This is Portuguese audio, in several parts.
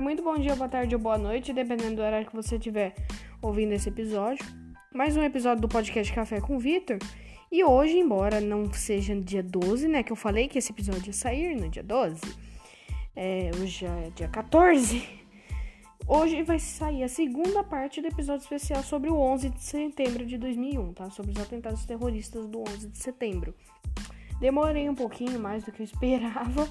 galera, muito bom dia, boa tarde ou boa noite, dependendo do horário que você estiver ouvindo esse episódio. Mais um episódio do podcast Café com Vitor. E hoje, embora não seja no dia 12, né, que eu falei que esse episódio ia sair no dia 12, é, hoje é dia 14, hoje vai sair a segunda parte do episódio especial sobre o 11 de setembro de 2001, tá? Sobre os atentados terroristas do 11 de setembro. Demorei um pouquinho mais do que eu esperava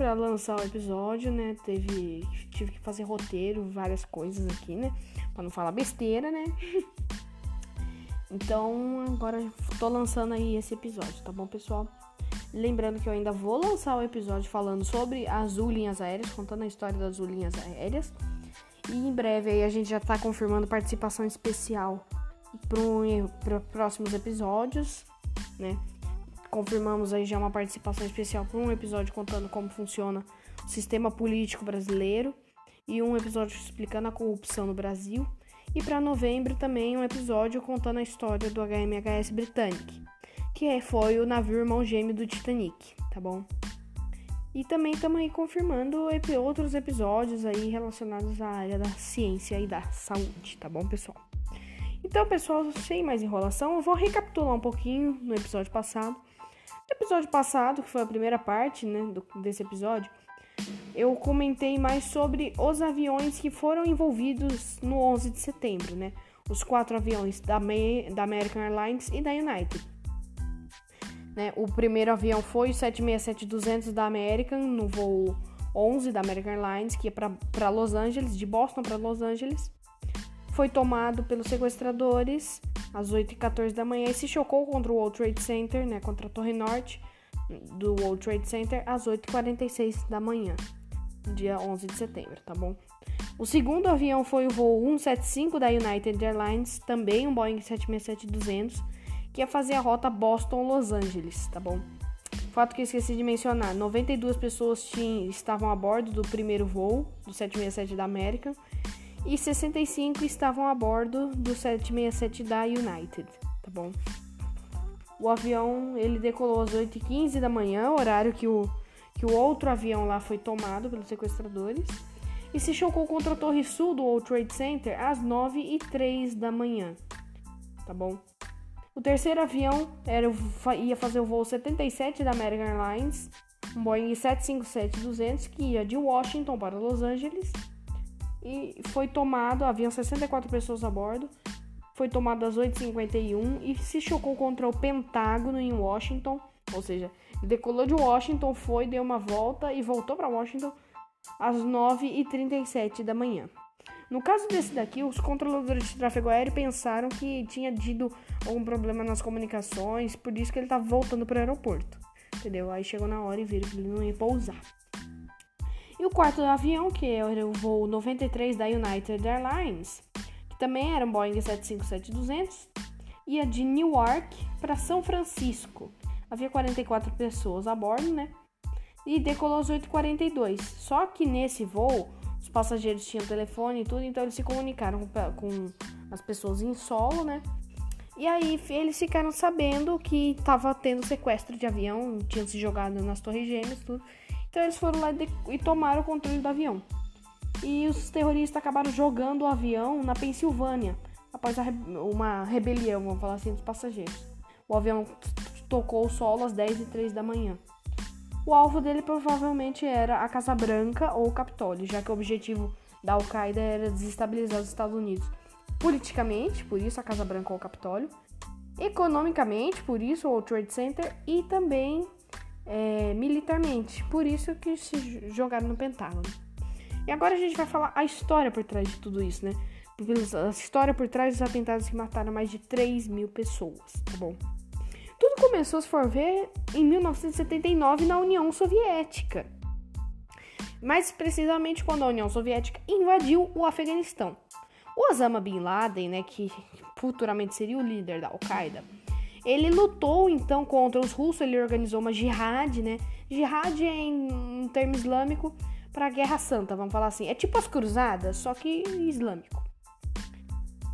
para lançar o episódio, né? Teve tive que fazer roteiro, várias coisas aqui, né? Para não falar besteira, né? então, agora tô lançando aí esse episódio, tá bom, pessoal? Lembrando que eu ainda vou lançar o episódio falando sobre as Linhas Aéreas, contando a história das Linhas Aéreas. E em breve aí a gente já tá confirmando participação especial para próximos episódios, né? Confirmamos aí já uma participação especial para um episódio contando como funciona o sistema político brasileiro e um episódio explicando a corrupção no Brasil. E para novembro também um episódio contando a história do HMHS Britannic, que é, foi o navio irmão gêmeo do Titanic, tá bom? E também estamos aí confirmando outros episódios aí relacionados à área da ciência e da saúde, tá bom, pessoal? Então, pessoal, sem mais enrolação, eu vou recapitular um pouquinho no episódio passado episódio passado, que foi a primeira parte né, do, desse episódio, eu comentei mais sobre os aviões que foram envolvidos no 11 de setembro, né? Os quatro aviões da, da American Airlines e da United. Né? O primeiro avião foi o 767-200 da American, no voo 11 da American Airlines, que é para Los Angeles, de Boston para Los Angeles. Foi tomado pelos sequestradores às 8h14 da manhã e se chocou contra o World Trade Center, né, contra a Torre Norte do World Trade Center às 8h46 da manhã, dia 11 de setembro, tá bom? O segundo avião foi o voo 175 da United Airlines, também um Boeing 767-200, que ia fazer a rota Boston-Los Angeles, tá bom? Fato que eu esqueci de mencionar: 92 pessoas tinham, estavam a bordo do primeiro voo do 767 da American e 65 estavam a bordo do 767 da United, tá bom? O avião ele decolou às 8h15 da manhã, horário que o, que o outro avião lá foi tomado pelos sequestradores, e se chocou contra a torre sul do World Trade Center às 9h03 da manhã, tá bom? O terceiro avião era, ia fazer o voo 77 da American Airlines, um Boeing 757-200 que ia de Washington para Los Angeles e foi tomado, haviam 64 pessoas a bordo, foi tomado às 8h51 e se chocou contra o Pentágono em Washington, ou seja, decolou de Washington, foi, deu uma volta e voltou para Washington às 9h37 da manhã. No caso desse daqui, os controladores de tráfego aéreo pensaram que tinha tido algum problema nas comunicações, por isso que ele estava voltando para o aeroporto. Entendeu? Aí chegou na hora e viram que ele não ia pousar. E o quarto avião, que era o voo 93 da United Airlines, que também era um Boeing 757-200, ia de Newark para São Francisco. Havia 44 pessoas a bordo, né? E decolou às 8h42. Só que nesse voo, os passageiros tinham telefone e tudo, então eles se comunicaram com as pessoas em solo, né? E aí eles ficaram sabendo que estava tendo sequestro de avião, tinham se jogado nas torres gêmeas, tudo. Então eles foram lá e tomaram o controle do avião. E os terroristas acabaram jogando o avião na Pensilvânia, após uma rebelião, vamos falar assim, dos passageiros. O avião tocou o solo às 10 e 3 da manhã. O alvo dele provavelmente era a Casa Branca ou o Capitólio, já que o objetivo da Al-Qaeda era desestabilizar os Estados Unidos politicamente, por isso a Casa Branca ou o Capitólio, economicamente, por isso o World Trade Center, e também é, militarmente. Por isso que se jogaram no Pentágono. E agora a gente vai falar a história por trás de tudo isso, né? A história por trás dos atentados que mataram mais de 3 mil pessoas, tá bom? Tudo começou, se for ver, em 1979 na União Soviética. Mais precisamente quando a União Soviética invadiu o Afeganistão. O Osama Bin Laden, né, que futuramente seria o líder da Al-Qaeda, ele lutou então contra os russos, ele organizou uma jihad, né? Jihad é em, termo islâmico para a Guerra Santa, vamos falar assim. É tipo as cruzadas, só que islâmico.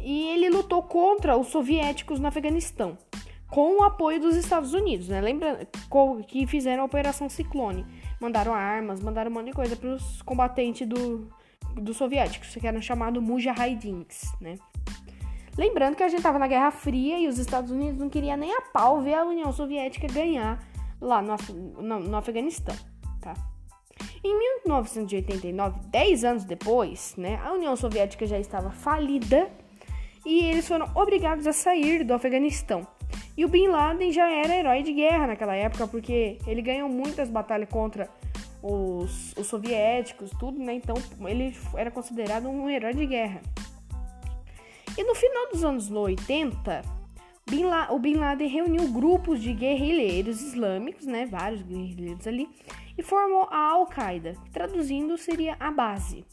E ele lutou contra os soviéticos no Afeganistão, com o apoio dos Estados Unidos, né? Lembra que fizeram a Operação Ciclone. Mandaram armas, mandaram um monte de coisa para os combatentes do, dos soviéticos, que eram chamados Mujahidins, né? Lembrando que a gente estava na Guerra Fria e os Estados Unidos não queria nem a pau ver a União Soviética ganhar lá no, no, no Afeganistão, tá? Em 1989, 10 anos depois, né, a União Soviética já estava falida e eles foram obrigados a sair do Afeganistão. E o Bin Laden já era herói de guerra naquela época, porque ele ganhou muitas batalhas contra os, os soviéticos, tudo, né? Então ele era considerado um herói de guerra. E no final dos anos 80, Bin o Bin Laden reuniu grupos de guerrilheiros islâmicos, né, vários guerrilheiros ali, e formou a Al-Qaeda, traduzindo seria a base.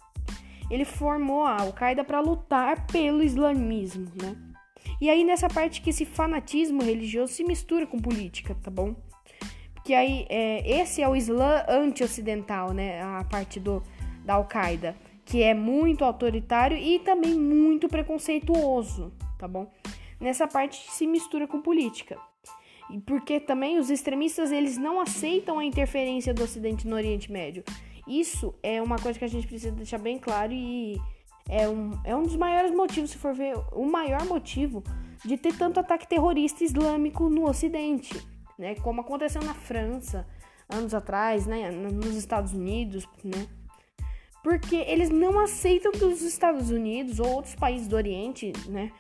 Ele formou a Al-Qaeda para lutar pelo islamismo, né? E aí nessa parte que esse fanatismo religioso se mistura com política, tá bom? Que aí é, esse é o Islã anti-ocidental, né? A parte do da Al-Qaeda que é muito autoritário e também muito preconceituoso, tá bom? Nessa parte se mistura com política. E porque também os extremistas eles não aceitam a interferência do Ocidente no Oriente Médio. Isso é uma coisa que a gente precisa deixar bem claro e é um, é um dos maiores motivos, se for ver, o maior motivo de ter tanto ataque terrorista islâmico no Ocidente, né? Como aconteceu na França anos atrás, né? Nos Estados Unidos, né? Porque eles não aceitam que os Estados Unidos ou outros países do Oriente, né?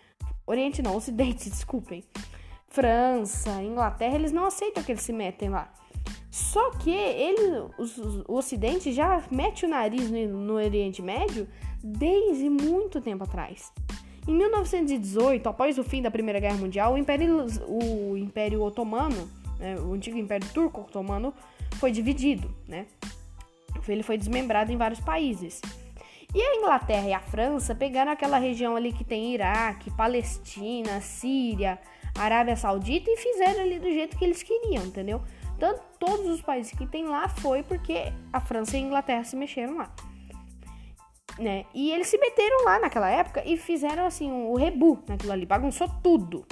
Oriente não, Ocidente, desculpem. França, Inglaterra, eles não aceitam que eles se metem lá. Só que ele, os, o Ocidente já mete o nariz no, no Oriente Médio desde muito tempo atrás. Em 1918, após o fim da Primeira Guerra Mundial, o Império, o Império Otomano, né, o antigo Império Turco Otomano, foi dividido, né? Ele foi desmembrado em vários países. E a Inglaterra e a França pegaram aquela região ali que tem Iraque, Palestina, Síria, Arábia Saudita e fizeram ali do jeito que eles queriam, entendeu? Tanto todos os países que tem lá foi porque a França e a Inglaterra se mexeram lá. Né? E eles se meteram lá naquela época e fizeram assim o rebu naquilo ali, bagunçou tudo.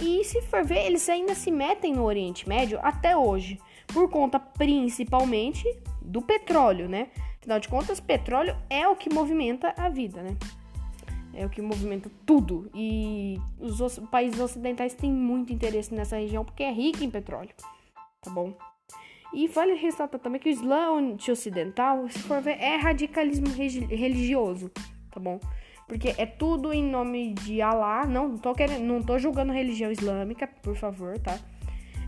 E se for ver, eles ainda se metem no Oriente Médio até hoje, por conta principalmente do petróleo, né? Afinal de contas, petróleo é o que movimenta a vida, né? É o que movimenta tudo. E os países ocidentais têm muito interesse nessa região porque é rica em petróleo, tá bom? E vale ressaltar também que o Islã ocidental, se for ver, é radicalismo religioso, tá bom? Porque é tudo em nome de Alá. Não tô, querendo, não tô julgando religião islâmica, por favor, tá?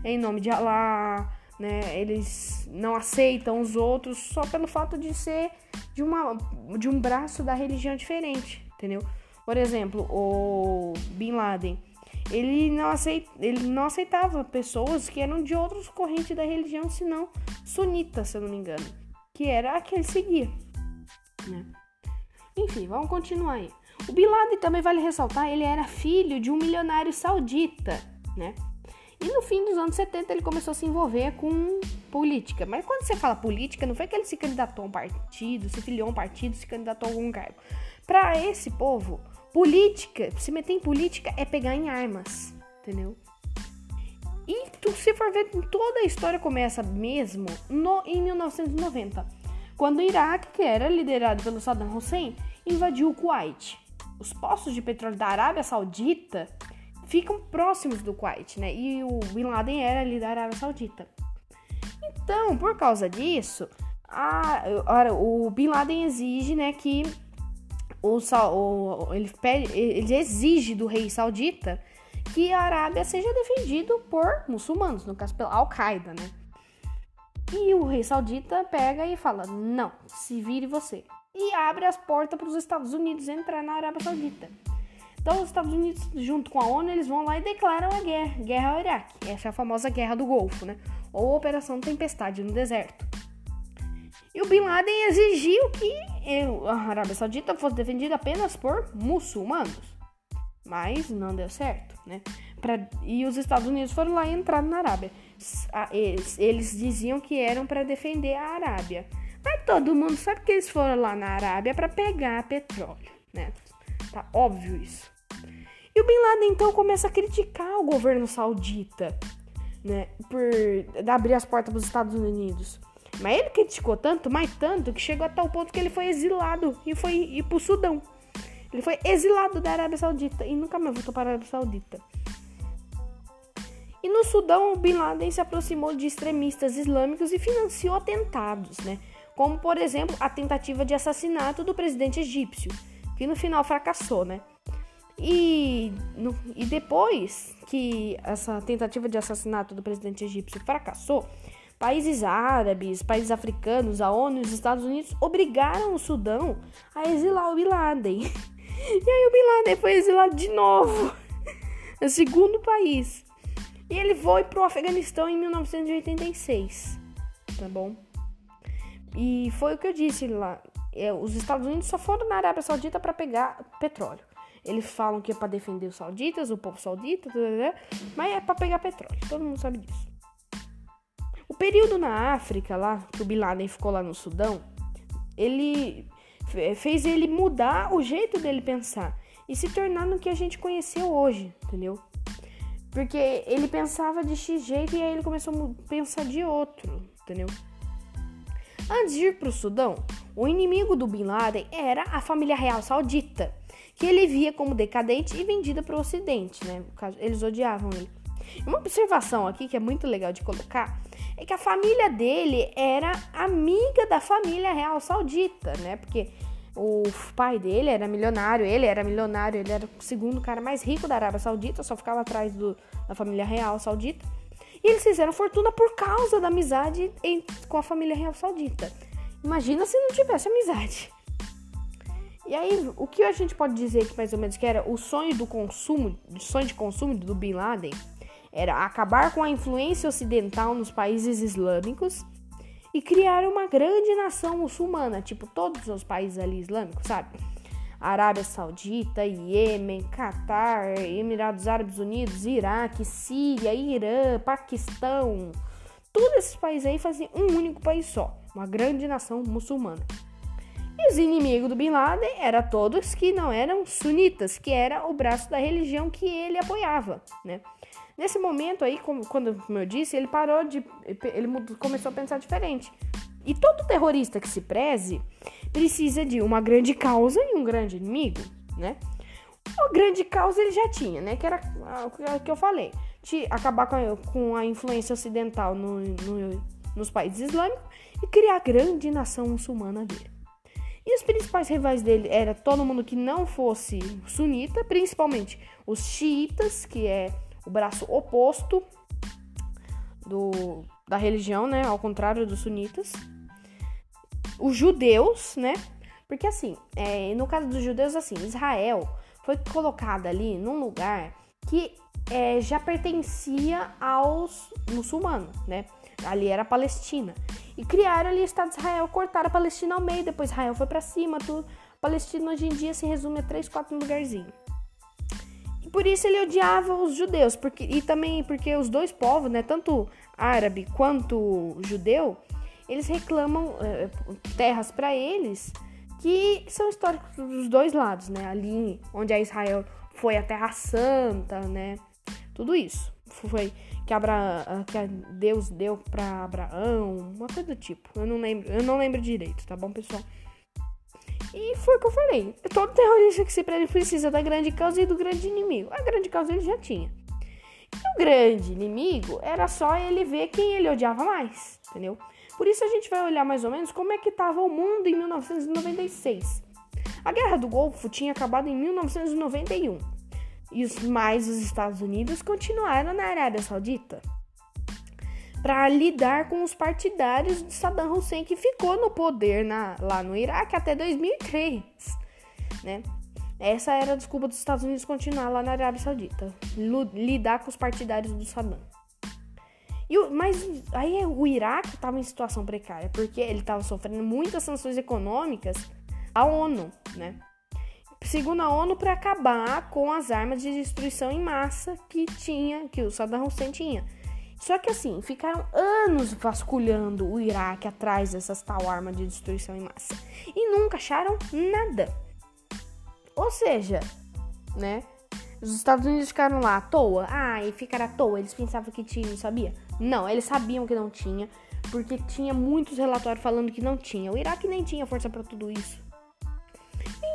É em nome de Alá né? Eles não aceitam os outros só pelo fato de ser de, uma, de um braço da religião diferente, entendeu? Por exemplo, o Bin Laden, ele não, aceit, ele não aceitava pessoas que eram de outras correntes da religião, senão sunita, se eu não me engano, que era a que ele seguia, né? Enfim, vamos continuar aí. O Bin Laden também vale ressaltar, ele era filho de um milionário saudita, né? E no fim dos anos 70 ele começou a se envolver com política. Mas quando você fala política, não foi que ele se candidatou a um partido, se filiou a um partido, se candidatou a algum cargo. Para esse povo, política, se meter em política é pegar em armas, entendeu? E tu, se for ver, toda a história começa mesmo no, em 1990, quando o Iraque, que era liderado pelo Saddam Hussein, invadiu o Kuwait. Os postos de petróleo da Arábia Saudita ficam próximos do Kuwait, né? E o Bin Laden era ali da Arábia Saudita. Então, por causa disso, a, a, o Bin Laden exige, né, que o, o, ele, pede, ele exige do rei saudita que a Arábia seja defendido por muçulmanos, no caso pela Al-Qaeda, né? E o rei saudita pega e fala: "Não, se vire você". E abre as portas para os Estados Unidos entrar na Arábia Saudita. Então, os Estados Unidos, junto com a ONU, eles vão lá e declaram a guerra, guerra ao Iraque. Essa é a famosa Guerra do Golfo, né? Ou Operação Tempestade no deserto. E o Bin Laden exigiu que a Arábia Saudita fosse defendida apenas por muçulmanos. Mas não deu certo, né? Pra, e os Estados Unidos foram lá e entraram na Arábia. Eles, eles diziam que eram para defender a Arábia. Mas todo mundo sabe que eles foram lá na Arábia para pegar petróleo, né? Tá óbvio isso. E o Bin Laden então começa a criticar o governo saudita, né, por abrir as portas para os Estados Unidos. Mas ele criticou tanto, mais tanto, que chegou a tal ponto que ele foi exilado e foi ir pro Sudão. Ele foi exilado da Arábia Saudita e nunca mais voltou para a Arábia Saudita. E no Sudão, o Bin Laden se aproximou de extremistas islâmicos e financiou atentados, né? Como, por exemplo, a tentativa de assassinato do presidente egípcio, que no final fracassou, né? E, no, e depois que essa tentativa de assassinato do presidente egípcio fracassou, países árabes, países africanos, a ONU e os Estados Unidos obrigaram o Sudão a exilar o Bin Laden. E aí o Bin Laden foi exilado de novo, no segundo país. E ele foi pro Afeganistão em 1986, tá bom? E foi o que eu disse lá. É, os Estados Unidos só foram na Arábia Saudita para pegar petróleo. Eles falam que é para defender os sauditas, o povo saudita, mas é para pegar petróleo. Todo mundo sabe disso. O período na África, lá, que o Bin Laden ficou lá no Sudão, ele fez ele mudar o jeito dele pensar e se tornar no que a gente conheceu hoje, entendeu? Porque ele pensava de X jeito e aí ele começou a pensar de outro, entendeu? Antes de ir para o Sudão, o inimigo do Bin Laden era a família real saudita, que ele via como decadente e vendida para o Ocidente, né? Eles odiavam ele. Uma observação aqui que é muito legal de colocar é que a família dele era amiga da família real saudita, né? Porque o pai dele era milionário, ele era milionário, ele era o segundo cara mais rico da Arábia Saudita, só ficava atrás do, da família real saudita. E eles fizeram fortuna por causa da amizade em, com a família real saudita. Imagina se não tivesse amizade. E aí, o que a gente pode dizer que mais ou menos que era o sonho do consumo, o sonho de consumo do Bin Laden, era acabar com a influência ocidental nos países islâmicos e criar uma grande nação muçulmana, tipo todos os países ali islâmicos, sabe? Arábia Saudita, Iêmen, Catar, Emirados Árabes Unidos, Iraque, Síria, Irã, Paquistão. Todos esses países aí faziam um único país só, uma grande nação muçulmana. E os inimigos do Bin Laden eram todos que não eram sunitas, que era o braço da religião que ele apoiava, né? Nesse momento aí, como, quando, como eu disse, ele parou de. Ele começou a pensar diferente. E todo terrorista que se preze precisa de uma grande causa e um grande inimigo, né? A grande causa ele já tinha, né? Que era o que eu falei. De acabar com a, com a influência ocidental no, no, nos países islâmicos e criar a grande nação muçulmana dele. E os principais rivais dele era todo mundo que não fosse sunita, principalmente os xiitas, que é o braço oposto do, da religião, né? Ao contrário dos sunitas. Os judeus, né? Porque assim, é, no caso dos judeus, assim, Israel foi colocada ali num lugar que é, já pertencia aos muçulmanos, né? Ali era a Palestina. E criaram ali o Estado de Israel, cortaram a Palestina ao meio, depois Israel foi para cima, tudo. Palestina hoje em dia se resume a três, quatro lugarzinhos por isso ele odiava os judeus, porque, e também porque os dois povos, né, tanto árabe quanto judeu, eles reclamam é, terras para eles que são históricos dos dois lados, né? Ali onde a Israel foi a Terra Santa, né? Tudo isso foi que, Abra, que Deus deu para Abraão, uma coisa do tipo. Eu não lembro, eu não lembro direito, tá bom, pessoal? E foi o que eu falei. Todo terrorista que se prende precisa da grande causa e do grande inimigo. A grande causa ele já tinha. E o grande inimigo era só ele ver quem ele odiava mais, entendeu? Por isso a gente vai olhar mais ou menos como é que estava o mundo em 1996. A Guerra do Golfo tinha acabado em 1991. E os mais os Estados Unidos continuaram na Arábia Saudita para lidar com os partidários de Saddam Hussein que ficou no poder na, lá no Iraque até 2003, né? Essa era a desculpa dos Estados Unidos continuar lá na Arábia Saudita, lidar com os partidários do Saddam. E o, mas aí o Iraque estava em situação precária, porque ele estava sofrendo muitas sanções econômicas à ONU, né? Segundo a ONU, para acabar com as armas de destruição em massa que tinha, que o Saddam Hussein tinha. Só que assim, ficaram anos vasculhando o Iraque atrás dessas tal armas de destruição em massa e nunca acharam nada. Ou seja, né? Os Estados Unidos ficaram lá à toa. Ah, e ficaram à toa. Eles pensavam que tinham, sabia? Não, eles sabiam que não tinha. porque tinha muitos relatórios falando que não tinha. O Iraque nem tinha força para tudo isso.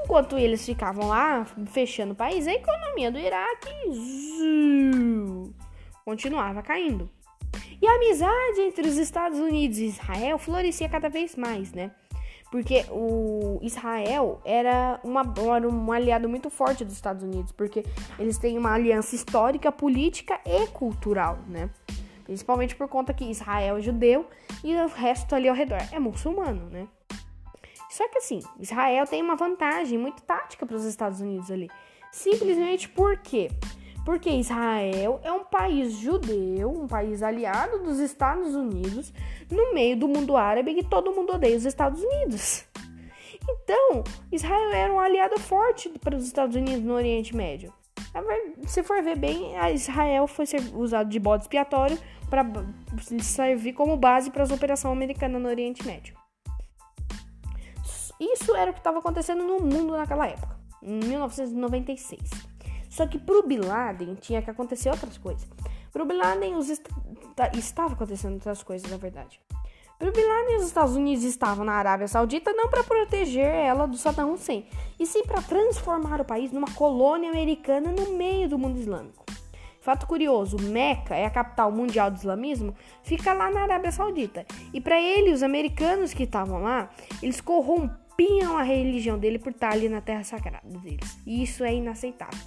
Enquanto eles ficavam lá fechando o país, a economia do Iraque continuava caindo. E a amizade entre os Estados Unidos e Israel florescia cada vez mais, né? Porque o Israel era, uma, era um aliado muito forte dos Estados Unidos, porque eles têm uma aliança histórica, política e cultural, né? Principalmente por conta que Israel é judeu e o resto ali ao redor é muçulmano, né? Só que assim, Israel tem uma vantagem muito tática para os Estados Unidos ali. Simplesmente porque porque Israel é um país judeu, um país aliado dos Estados Unidos, no meio do mundo árabe que todo mundo odeia os Estados Unidos. Então, Israel era um aliado forte para os Estados Unidos no Oriente Médio. Se for ver bem, Israel foi usado de bode expiatório para servir como base para as operações americanas no Oriente Médio. Isso era o que estava acontecendo no mundo naquela época, em 1996. Só que pro Bin Laden tinha que acontecer outras coisas. Pro Bin Laden os est tá, estava acontecendo outras coisas, na verdade. Pro Bin Laden os Estados Unidos estavam na Arábia Saudita não para proteger ela do Saddam Hussein, e sim para transformar o país numa colônia americana no meio do mundo islâmico. Fato curioso, Meca é a capital mundial do islamismo, fica lá na Arábia Saudita. E para ele, os americanos que estavam lá, eles corrompiam a religião dele por estar ali na terra sagrada deles. E isso é inaceitável.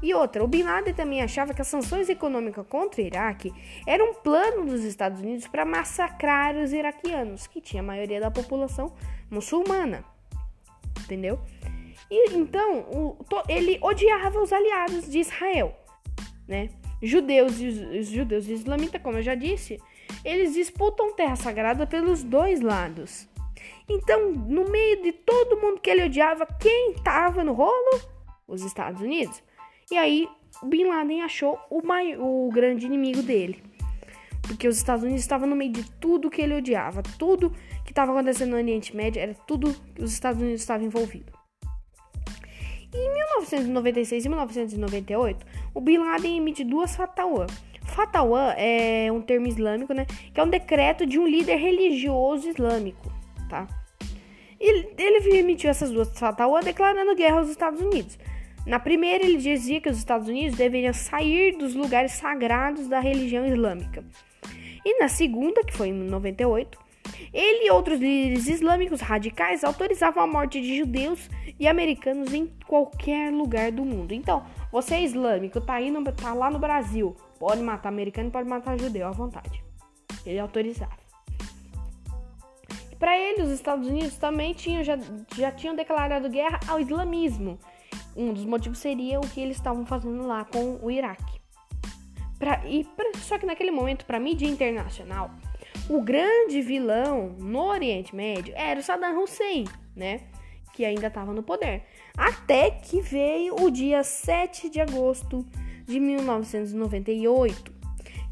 E outra, o Bin Laden também achava que as sanções econômicas contra o Iraque eram um plano dos Estados Unidos para massacrar os iraquianos, que tinha a maioria da população muçulmana. Entendeu? E então, o, to, ele odiava os aliados de Israel, né? Judeus e os, os judeus e islamitas, como eu já disse, eles disputam terra sagrada pelos dois lados. Então, no meio de todo mundo que ele odiava, quem estava no rolo? Os Estados Unidos. E aí, Bin Laden achou o, maior, o grande inimigo dele. Porque os Estados Unidos estavam no meio de tudo que ele odiava. Tudo que estava acontecendo no Oriente Médio era tudo que os Estados Unidos estavam envolvidos. Em 1996 e 1998, o Bin Laden emite duas fatwa. Fatwa é um termo islâmico, né? Que é um decreto de um líder religioso islâmico, tá? Ele, ele emitiu essas duas fatwa declarando guerra aos Estados Unidos. Na primeira, ele dizia que os Estados Unidos deveriam sair dos lugares sagrados da religião islâmica. E na segunda, que foi em 98, ele e outros líderes islâmicos radicais autorizavam a morte de judeus e americanos em qualquer lugar do mundo. Então, você é islâmico, tá, indo, tá lá no Brasil, pode matar americano, pode matar judeu à vontade. Ele autorizava. Para ele, os Estados Unidos também tinham, já, já tinham declarado guerra ao islamismo um dos motivos seria o que eles estavam fazendo lá com o Iraque. Pra, e pra, só que naquele momento, para mídia internacional, o grande vilão no Oriente Médio era o Saddam Hussein, né? Que ainda estava no poder. Até que veio o dia 7 de agosto de 1998,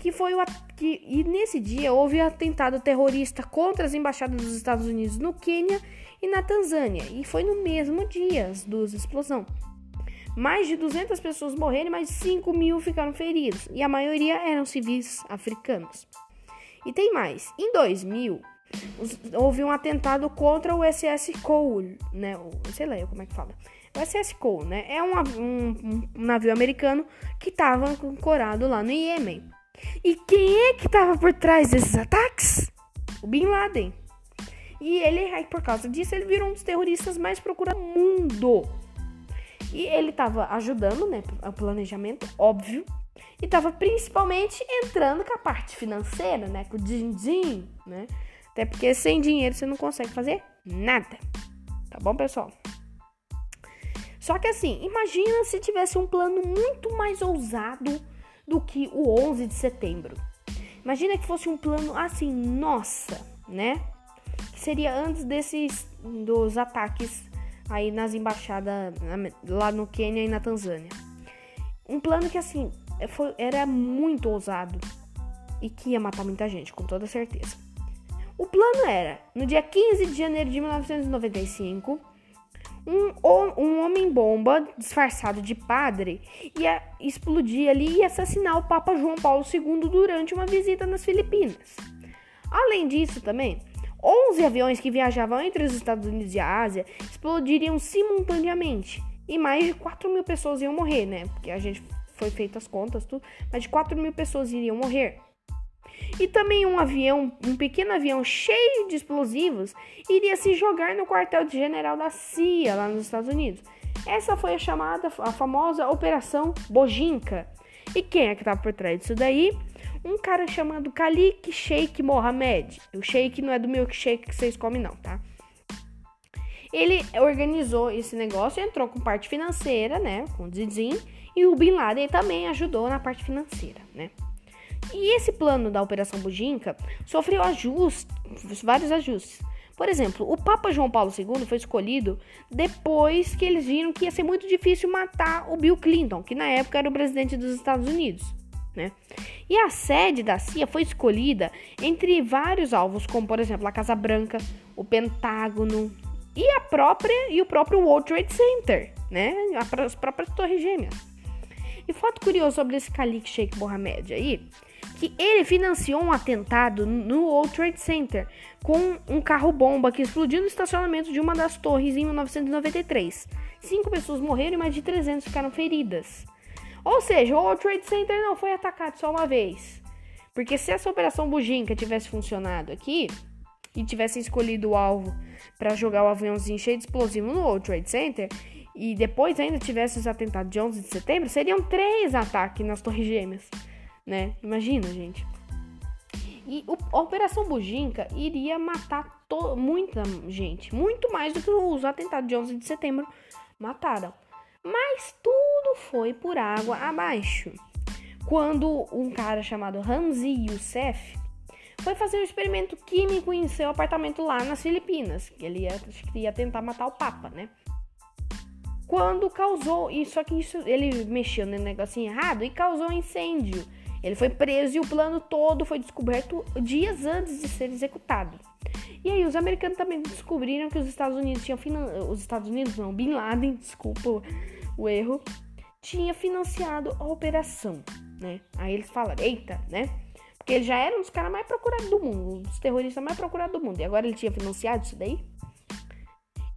que foi o que e nesse dia houve atentado terrorista contra as embaixadas dos Estados Unidos no Quênia e na Tanzânia, e foi no mesmo dia as duas explosões. Mais de 200 pessoas morreram e mais de 5 mil ficaram feridos, e a maioria eram civis africanos. E tem mais: em 2000, houve um atentado contra o SS Cole, né? O, sei lá como é que fala. O SS Cole, né? É um, um, um navio americano que estava ancorado lá no Iêmen. E quem é que estava por trás desses ataques? O Bin Laden. E ele, por causa disso, ele virou um dos terroristas mais procurados do mundo. E ele estava ajudando, né, o planejamento, óbvio, e estava principalmente entrando com a parte financeira, né, com o din-din, né? Até porque sem dinheiro você não consegue fazer nada. Tá bom, pessoal? Só que assim, imagina se tivesse um plano muito mais ousado do que o 11 de setembro. Imagina que fosse um plano assim, nossa, né? Que seria antes desses dos ataques aí nas embaixadas lá no Quênia e na Tanzânia. Um plano que assim foi, era muito ousado e que ia matar muita gente, com toda certeza. O plano era, no dia 15 de janeiro de 1995, um, um homem-bomba disfarçado de padre ia explodir ali e assassinar o Papa João Paulo II durante uma visita nas Filipinas. Além disso, também, 11 aviões que viajavam entre os Estados Unidos e a Ásia explodiriam simultaneamente. E mais de 4 mil pessoas iam morrer, né? Porque a gente foi feito as contas, tudo. Mas de 4 mil pessoas iriam morrer. E também um avião, um pequeno avião cheio de explosivos, iria se jogar no quartel-general da CIA lá nos Estados Unidos. Essa foi a chamada, a famosa Operação Bojinka. E quem é que estava por trás disso daí? Um cara chamado Khalid Sheikh Mohammed. O Sheikh não é do milkshake que vocês comem não, tá? Ele organizou esse negócio, entrou com parte financeira, né, com o e o Bin Laden também ajudou na parte financeira, né? E esse plano da Operação Bujinka sofreu ajustes, vários ajustes. Por exemplo, o Papa João Paulo II foi escolhido depois que eles viram que ia ser muito difícil matar o Bill Clinton, que na época era o presidente dos Estados Unidos. Né? E a sede da CIA foi escolhida entre vários alvos, como por exemplo a Casa Branca, o Pentágono e a própria e o próprio World Trade Center, né? As próprias Torres Gêmeas. E fato curioso sobre esse Khalid Sheikh Mohammed aí que ele financiou um atentado no World Trade Center com um carro-bomba que explodiu no estacionamento de uma das torres em 1993. Cinco pessoas morreram e mais de 300 ficaram feridas. Ou seja, o World Trade Center não foi atacado só uma vez. Porque se essa operação Bujinka tivesse funcionado aqui e tivessem escolhido o alvo para jogar o aviãozinho cheio de explosivo no World Trade Center e depois ainda tivesse os atentados de 11 de setembro, seriam três ataques nas Torres Gêmeas né? Imagina, gente. E o, a Operação Bujinka iria matar muita gente, muito mais do que os atentados de 11 de setembro mataram. Mas tudo foi por água abaixo. Quando um cara chamado Hanzi Youssef foi fazer um experimento químico em seu apartamento lá nas Filipinas, que ele ia, ia tentar matar o Papa, né? Quando causou, e só que isso ele mexeu no negocinho errado e causou incêndio ele foi preso e o plano todo foi descoberto dias antes de ser executado. E aí os americanos também descobriram que os Estados Unidos tinham finan... os Estados Unidos não, Bin Laden, desculpa o erro, tinha financiado a operação, né? Aí eles falaram, eita, né? Porque ele já era um dos caras mais procurados do mundo, um dos terroristas mais procurados do mundo. E agora ele tinha financiado isso daí?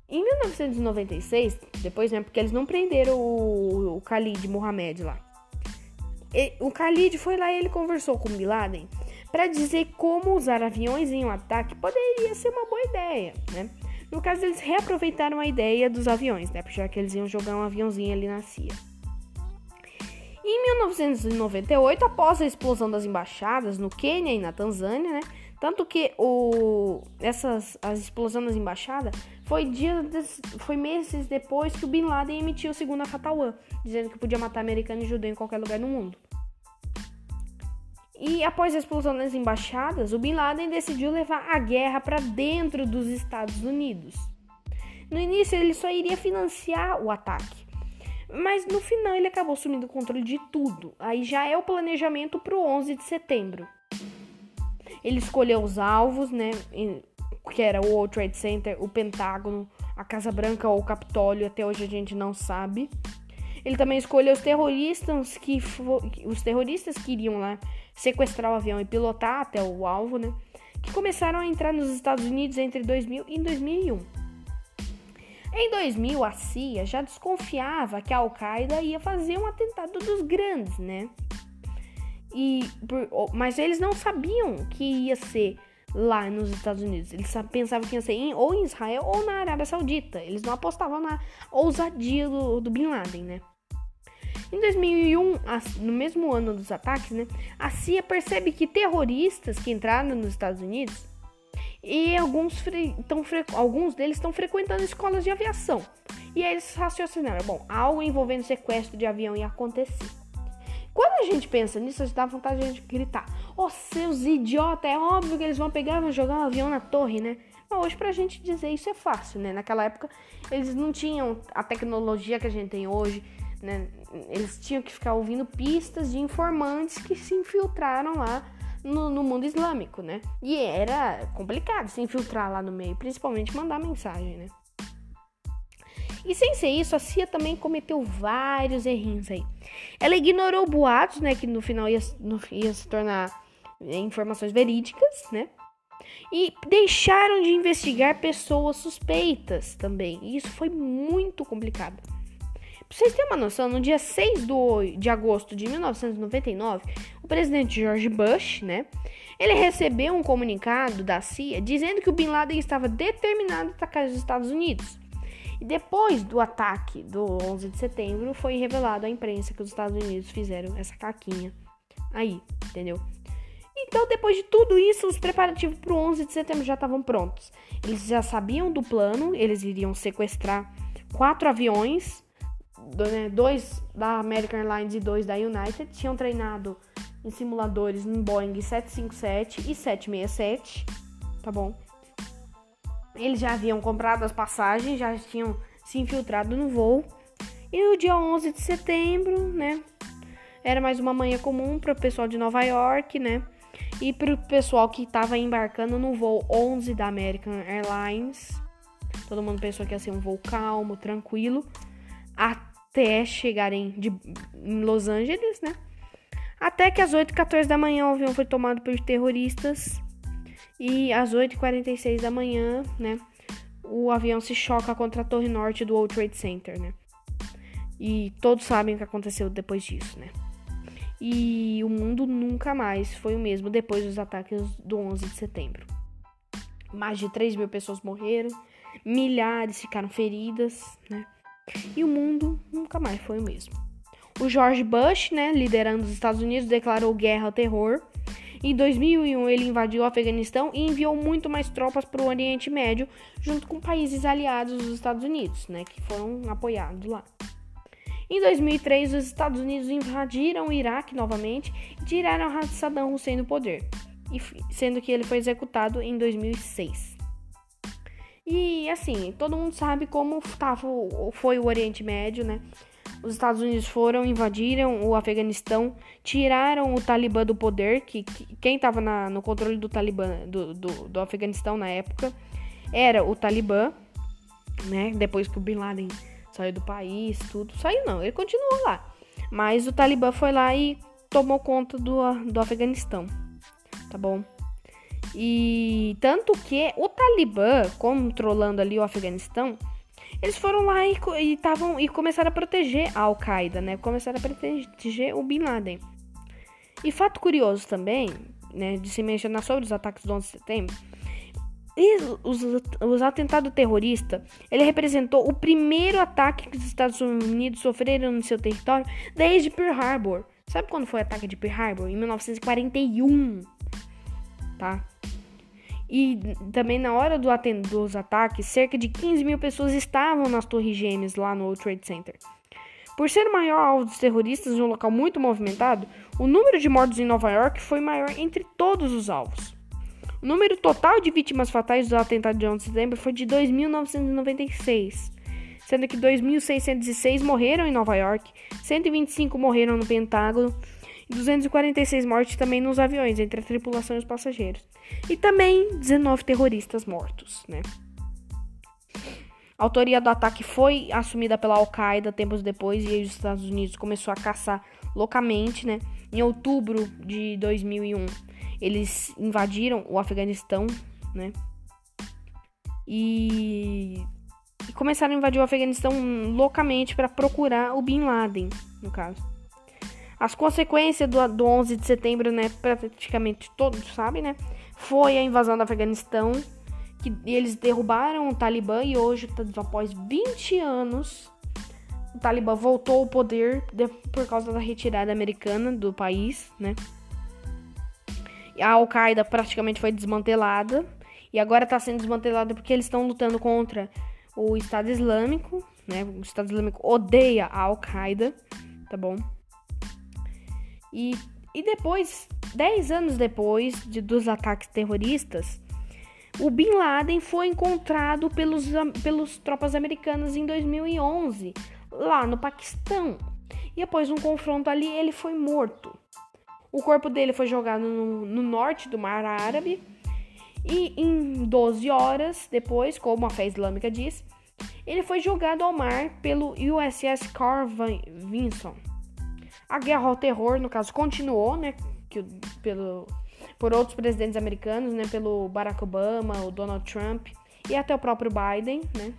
Em 1996, depois, né? Porque eles não prenderam o, o Khalid Mohamed lá o Khalid foi lá e ele conversou com Bin Laden para dizer como usar aviões em um ataque poderia ser uma boa ideia, né? No caso, eles reaproveitaram a ideia dos aviões, né? Já que eles iam jogar um aviãozinho ali na CIA. Em 1998, após a explosão das embaixadas no Quênia e na Tanzânia, né? Tanto que o, essas, as explosões das embaixadas foi, dias, foi meses depois que o Bin Laden emitiu o segundo Fatwa, dizendo que podia matar americano e judeu em qualquer lugar do mundo. E após a explosão das embaixadas, o Bin Laden decidiu levar a guerra para dentro dos Estados Unidos. No início, ele só iria financiar o ataque, mas no final ele acabou assumindo o controle de tudo. Aí já é o planejamento para o 11 de setembro. Ele escolheu os alvos, né? Que era o World Trade Center, o Pentágono, a Casa Branca ou o Capitólio, até hoje a gente não sabe. Ele também escolheu os terroristas que os terroristas que iriam lá sequestrar o avião e pilotar até o alvo, né? Que começaram a entrar nos Estados Unidos entre 2000 e 2001. Em 2000, a CIA já desconfiava que a Al-Qaeda ia fazer um atentado dos grandes, né? E, mas eles não sabiam que ia ser lá nos Estados Unidos. Eles pensavam que ia ser em, ou em Israel ou na Arábia Saudita. Eles não apostavam na ousadia do, do Bin Laden, né? Em 2001, no mesmo ano dos ataques, né, a CIA percebe que terroristas que entraram nos Estados Unidos e alguns, tão, alguns deles estão frequentando escolas de aviação. E aí eles raciocinaram: bom, algo envolvendo sequestro de avião ia acontecer. Quando a gente pensa nisso, a gente dá vontade de gritar: Ô oh, seus idiotas, é óbvio que eles vão pegar e vão jogar um avião na torre, né? Mas hoje pra gente dizer isso é fácil, né? Naquela época eles não tinham a tecnologia que a gente tem hoje, né? Eles tinham que ficar ouvindo pistas de informantes que se infiltraram lá no, no, mundo islâmico, né? E era complicado se infiltrar lá no meio, principalmente mandar mensagem, né? E sem ser isso, a CIA também cometeu vários errinhos aí. Ela ignorou boatos, né, que no final ia, ia se tornar é, informações verídicas, né? E deixaram de investigar pessoas suspeitas também. E isso foi muito complicado. Pra vocês terem uma noção, no dia 6 de agosto de 1999, o presidente George Bush, né? Ele recebeu um comunicado da CIA dizendo que o Bin Laden estava determinado a atacar os Estados Unidos. E depois do ataque do 11 de setembro, foi revelado à imprensa que os Estados Unidos fizeram essa caquinha aí, entendeu? Então, depois de tudo isso, os preparativos para o 11 de setembro já estavam prontos. Eles já sabiam do plano, eles iriam sequestrar quatro aviões né, dois da American Airlines e dois da United tinham treinado em simuladores em Boeing 757 e 767, tá bom? Eles já haviam comprado as passagens, já tinham se infiltrado no voo. E o dia 11 de setembro, né? Era mais uma manhã comum para o pessoal de Nova York, né? E para o pessoal que estava embarcando no voo 11 da American Airlines. Todo mundo pensou que ia ser um voo calmo, tranquilo. Até chegarem de, em Los Angeles, né? Até que às 8h14 da manhã o avião foi tomado por terroristas. E às 8h46 da manhã, né? O avião se choca contra a torre norte do World Trade Center, né? E todos sabem o que aconteceu depois disso, né? E o mundo nunca mais foi o mesmo depois dos ataques do 11 de setembro. Mais de 3 mil pessoas morreram, milhares ficaram feridas, né? E o mundo nunca mais foi o mesmo. O George Bush, né, liderando os Estados Unidos, declarou guerra ao terror. Em 2001, ele invadiu o Afeganistão e enviou muito mais tropas para o Oriente Médio, junto com países aliados dos Estados Unidos, né, que foram apoiados lá. Em 2003, os Estados Unidos invadiram o Iraque novamente e tiraram Saddam Hussein do poder, sendo que ele foi executado em 2006. E assim, todo mundo sabe como tava, foi o Oriente Médio, né? Os Estados Unidos foram, invadiram o Afeganistão, tiraram o Talibã do poder, que, que quem estava no controle do Talibã, do, do, do, Afeganistão na época, era o Talibã, né? Depois que o Bin Laden saiu do país, tudo. Saiu não, ele continuou lá. Mas o Talibã foi lá e tomou conta do, do Afeganistão, tá bom? E tanto que o Talibã, controlando ali o Afeganistão, eles foram lá e, e, e começaram a proteger a Al-Qaeda, né? Começaram a proteger o Bin Laden. E fato curioso também, né, de se mencionar sobre os ataques do 11 de setembro, e os, os atentados terroristas, ele representou o primeiro ataque que os Estados Unidos sofreram no seu território desde Pearl Harbor. Sabe quando foi o ataque de Pearl Harbor? Em 1941, tá? E também na hora do dos ataques, cerca de 15 mil pessoas estavam nas torres gêmeas lá no World Trade Center. Por ser o maior alvo dos terroristas em um local muito movimentado, o número de mortos em Nova York foi maior entre todos os alvos. O número total de vítimas fatais do atentado de 11 de setembro foi de 2.996, sendo que 2.606 morreram em Nova York, 125 morreram no Pentágono 246 mortes também nos aviões, entre a tripulação e os passageiros. E também 19 terroristas mortos, né? A autoria do ataque foi assumida pela Al-Qaeda tempos depois e os Estados Unidos começou a caçar loucamente, né? Em outubro de 2001, eles invadiram o Afeganistão, né? E, e começaram a invadir o Afeganistão loucamente para procurar o Bin Laden, no caso. As consequências do, do 11 de setembro, né, praticamente todos sabem, né, foi a invasão do Afeganistão, que eles derrubaram o Talibã e hoje, tá, após 20 anos, o Talibã voltou ao poder de, por causa da retirada americana do país, né. A Al-Qaeda praticamente foi desmantelada e agora está sendo desmantelada porque eles estão lutando contra o Estado Islâmico, né? O Estado Islâmico odeia a Al-Qaeda, tá bom? E, e depois, 10 anos depois de, dos ataques terroristas, o Bin Laden foi encontrado pelos, pelos tropas americanas em 2011, lá no Paquistão. E após um confronto ali, ele foi morto. O corpo dele foi jogado no, no norte do Mar Árabe. E em 12 horas depois, como a fé islâmica diz, ele foi jogado ao mar pelo USS Carl Vinson. A guerra ao terror, no caso, continuou, né? Que, pelo, por outros presidentes americanos, né? Pelo Barack Obama, o Donald Trump e até o próprio Biden, né?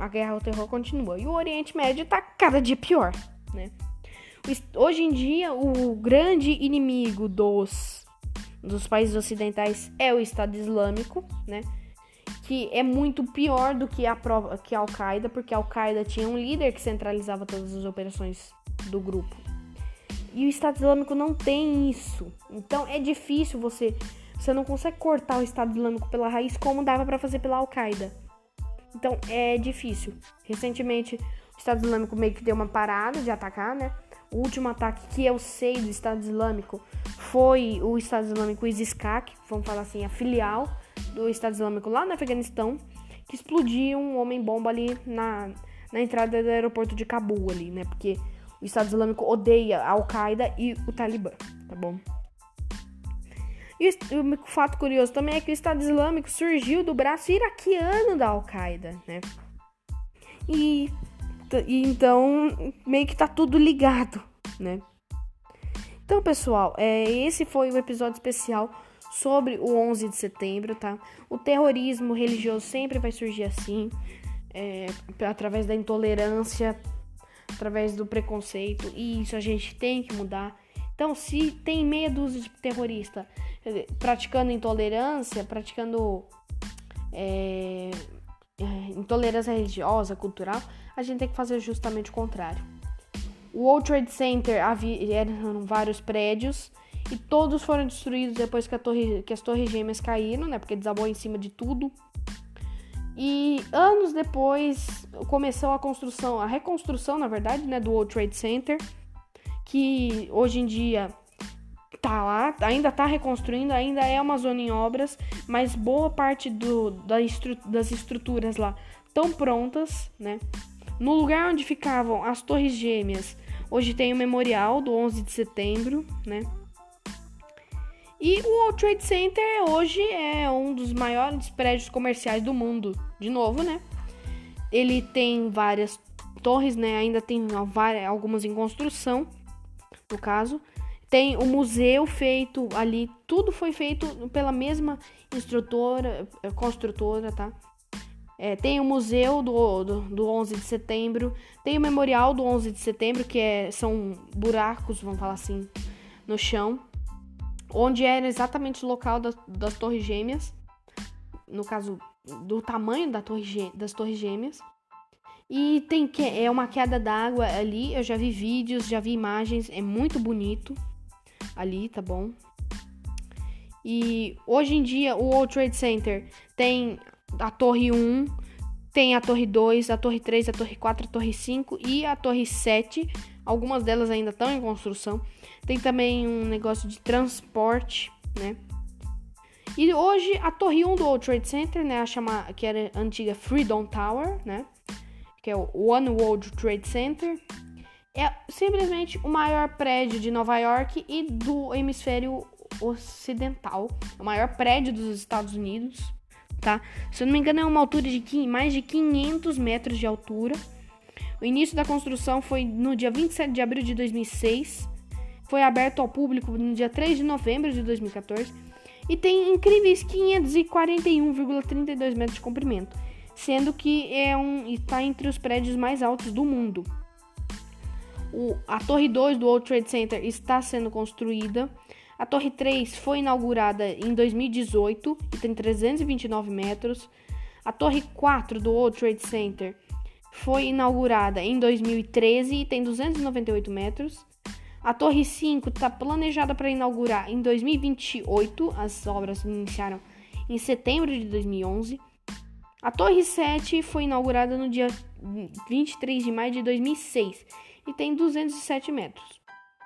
A guerra ao terror continua. E o Oriente Médio está cada dia pior, né? Hoje em dia, o grande inimigo dos, dos países ocidentais é o Estado Islâmico, né? Que é muito pior do que a, que a Al-Qaeda, porque a Al-Qaeda tinha um líder que centralizava todas as operações do grupo. E o Estado Islâmico não tem isso. Então é difícil você. Você não consegue cortar o Estado Islâmico pela raiz como dava para fazer pela Al-Qaeda. Então é difícil. Recentemente, o Estado Islâmico meio que deu uma parada de atacar, né? O último ataque que eu sei do Estado Islâmico foi o Estado Islâmico ISIS-K, vamos falar assim, a filial do Estado Islâmico lá no Afeganistão, que explodiu um homem-bomba ali na, na entrada do aeroporto de Cabul ali, né? Porque o Estado Islâmico odeia a Al-Qaeda e o Talibã, tá bom? E o fato curioso também é que o Estado Islâmico surgiu do braço iraquiano da Al-Qaeda, né? E, e, então meio que tá tudo ligado, né? Então, pessoal, é, esse foi o episódio especial sobre o 11 de setembro, tá? O terrorismo religioso sempre vai surgir assim, é, através da intolerância, através do preconceito, e isso a gente tem que mudar. Então, se tem meia dúzia de terrorista praticando intolerância, praticando é, é, intolerância religiosa, cultural, a gente tem que fazer justamente o contrário. O World Trade Center havia, eram vários prédios e todos foram destruídos depois que, torre, que as torres gêmeas caíram, né? Porque desabou em cima de tudo. E anos depois começou a construção, a reconstrução, na verdade, né, do World Trade Center, que hoje em dia tá lá, ainda tá reconstruindo, ainda é uma zona em obras, mas boa parte do, da estru das estruturas lá estão prontas, né? No lugar onde ficavam as Torres Gêmeas, hoje tem o memorial do 11 de setembro, né? E o World Trade Center hoje é um dos maiores prédios comerciais do mundo, de novo, né? Ele tem várias torres, né? Ainda tem várias, algumas em construção, no caso. Tem o museu feito ali, tudo foi feito pela mesma instrutora, eh, construtora, tá? É, tem o museu do, do, do 11 de setembro, tem o memorial do 11 de setembro, que é, são buracos, vamos falar assim, no chão, onde era exatamente o local das, das torres gêmeas, no caso, do tamanho da torre, das torres gêmeas. E tem que é uma queda d'água ali, eu já vi vídeos, já vi imagens, é muito bonito ali, tá bom? E hoje em dia o World Trade Center tem a Torre 1, tem a Torre 2, a Torre 3, a Torre 4, a Torre 5 e a Torre 7. Algumas delas ainda estão em construção. Tem também um negócio de transporte, né? E hoje a Torre 1 do World Trade Center, né, a chama, que era a antiga Freedom Tower, né, que é o One World Trade Center, é simplesmente o maior prédio de Nova York e do hemisfério ocidental. O maior prédio dos Estados Unidos, tá? Se eu não me engano, é uma altura de mais de 500 metros de altura. O início da construção foi no dia 27 de abril de 2006. Foi aberto ao público no dia 3 de novembro de 2014 e tem incríveis 541,32 metros de comprimento, sendo que é um está entre os prédios mais altos do mundo. O, a Torre 2 do World Trade Center está sendo construída. A Torre 3 foi inaugurada em 2018 e tem 329 metros. A Torre 4 do World Trade Center foi inaugurada em 2013 e tem 298 metros. A Torre 5 está planejada para inaugurar em 2028. As obras iniciaram em setembro de 2011. A Torre 7 foi inaugurada no dia 23 de maio de 2006 e tem 207 metros.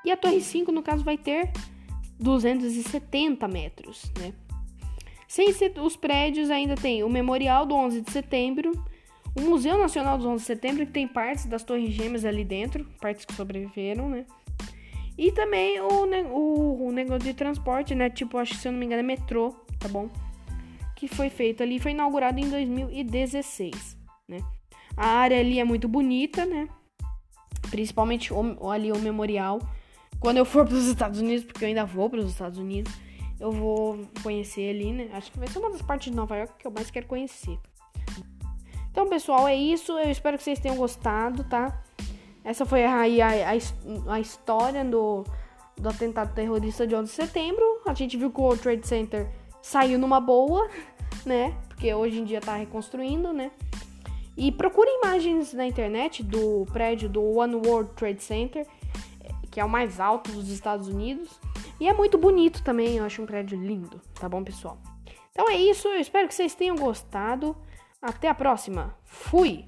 E a Torre 5, no caso, vai ter 270 metros, né? Sem os prédios, ainda tem o Memorial do 11 de Setembro, o Museu Nacional do 11 de Setembro, que tem partes das Torres Gêmeas ali dentro, partes que sobreviveram, né? E também o, o, o negócio de transporte, né? Tipo, acho que se eu não me engano é metrô, tá bom? Que foi feito ali, foi inaugurado em 2016, né? A área ali é muito bonita, né? principalmente o, ali o memorial, quando eu for para os Estados Unidos, porque eu ainda vou para os Estados Unidos, eu vou conhecer ali, né? Acho que vai ser uma das partes de Nova York que eu mais quero conhecer. Então, pessoal, é isso. Eu espero que vocês tenham gostado, tá? Essa foi aí a, a, a, história do, do atentado terrorista de 11 de setembro. A gente viu que o World Trade Center saiu numa boa, né? Porque hoje em dia tá reconstruindo, né? E procure imagens na internet do prédio do One World Trade Center, que é o mais alto dos Estados Unidos. E é muito bonito também, eu acho um prédio lindo, tá bom, pessoal? Então é isso, eu espero que vocês tenham gostado. Até a próxima. Fui!